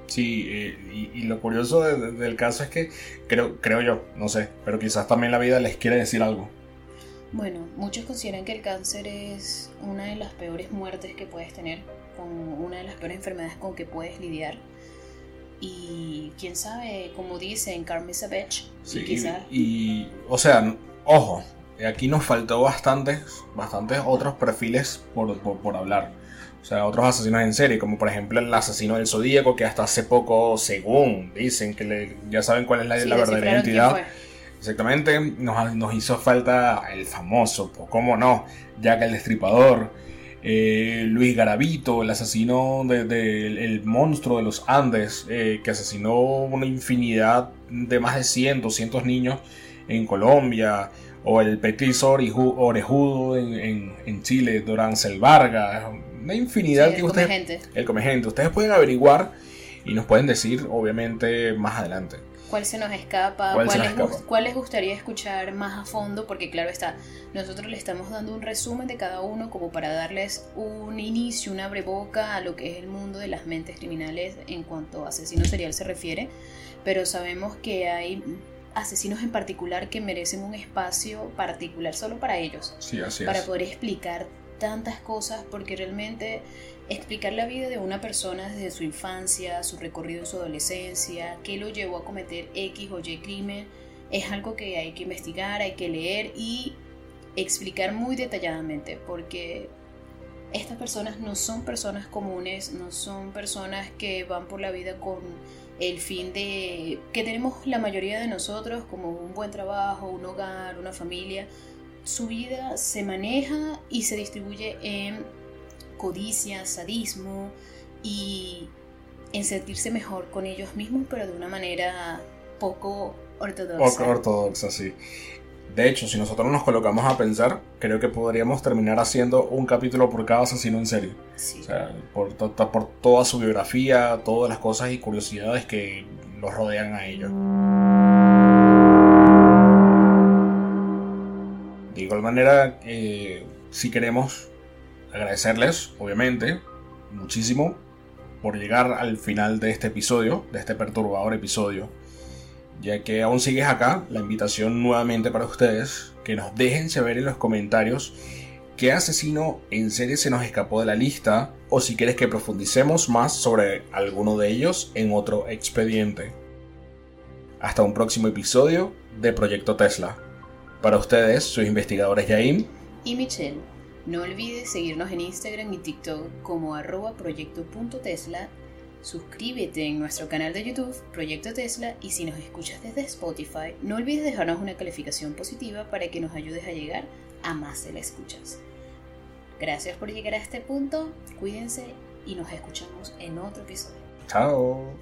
Sí, eh, y, lo curioso del caso es que creo, creo yo, no sé, pero quizás también la vida les quiere decir algo. Bueno, muchos consideran que el cáncer es una de las peores muertes que puedes tener, con una de las peores enfermedades con que puedes lidiar. Y quién sabe, como dicen, Carmen Savage, sí, quizás... y, o sea, ojo, aquí nos faltó bastantes, bastantes otros perfiles por, por hablar. O sea, otros asesinos en serie, como por ejemplo el asesino del Zodíaco, que hasta hace poco, según dicen que ya saben cuál es la, la verdadera identidad. Exactamente, nos, hizo falta el famoso, cómo no, Jack el Destripador, eh, Luis Garavito, el asesino del de, el monstruo de los Andes, eh, que asesinó una infinidad de más de 100, 200 niños en Colombia, o el Petit Orejudo en, en, en Chile, Durán Vargas, una infinidad que ustedes... El come gente. Ustedes pueden averiguar y nos pueden decir, obviamente, más adelante. ¿Cuál se nos escapa? ¿Cuál, ¿Cuál, les, gustaría escuchar más a fondo? Porque claro está, nosotros le estamos dando un resumen de cada uno como para darles un inicio, una breboca a lo que es el mundo de las mentes criminales en cuanto a asesino serial se refiere. Pero sabemos que hay asesinos en particular que merecen un espacio particular solo para ellos. Sí, así para poder explicar tantas cosas porque realmente explicar la vida de una persona desde su infancia, su recorrido en su adolescencia, qué lo llevó a cometer X o Y crimen, es algo que hay que investigar, hay que leer y explicar muy detalladamente porque estas personas no son personas comunes, no son personas que van por la vida con el fin de que tenemos la mayoría de nosotros como un buen trabajo, un hogar, una familia, su vida se maneja y se distribuye en codicia, sadismo y en sentirse mejor con ellos mismos, pero de una manera poco ortodoxa. Poco ortodoxa, sí. De hecho, si nosotros nos colocamos a pensar, creo que podríamos terminar haciendo un capítulo por cada asesino en serie. O sea, por, por toda su biografía, todas las cosas y curiosidades que los rodean a ellos. De igual manera, eh, si queremos agradecerles, obviamente, muchísimo por llegar al final de este episodio, de este perturbador episodio. Ya que aún sigues acá, la invitación nuevamente para ustedes, que nos dejen saber en los comentarios qué asesino en serie se nos escapó de la lista o si quieres que profundicemos más sobre alguno de ellos en otro expediente. Hasta un próximo episodio de Proyecto Tesla. Para ustedes, sus investigadores Jaim y Michelle. No olvides seguirnos en Instagram y TikTok como arroba proyecto.tesla. Suscríbete en nuestro canal de YouTube, Proyecto Tesla, y si nos escuchas desde Spotify, no olvides dejarnos una calificación positiva para que nos ayudes a llegar a más de la escuchas. Gracias por llegar a este punto, cuídense y nos escuchamos en otro episodio. Chao.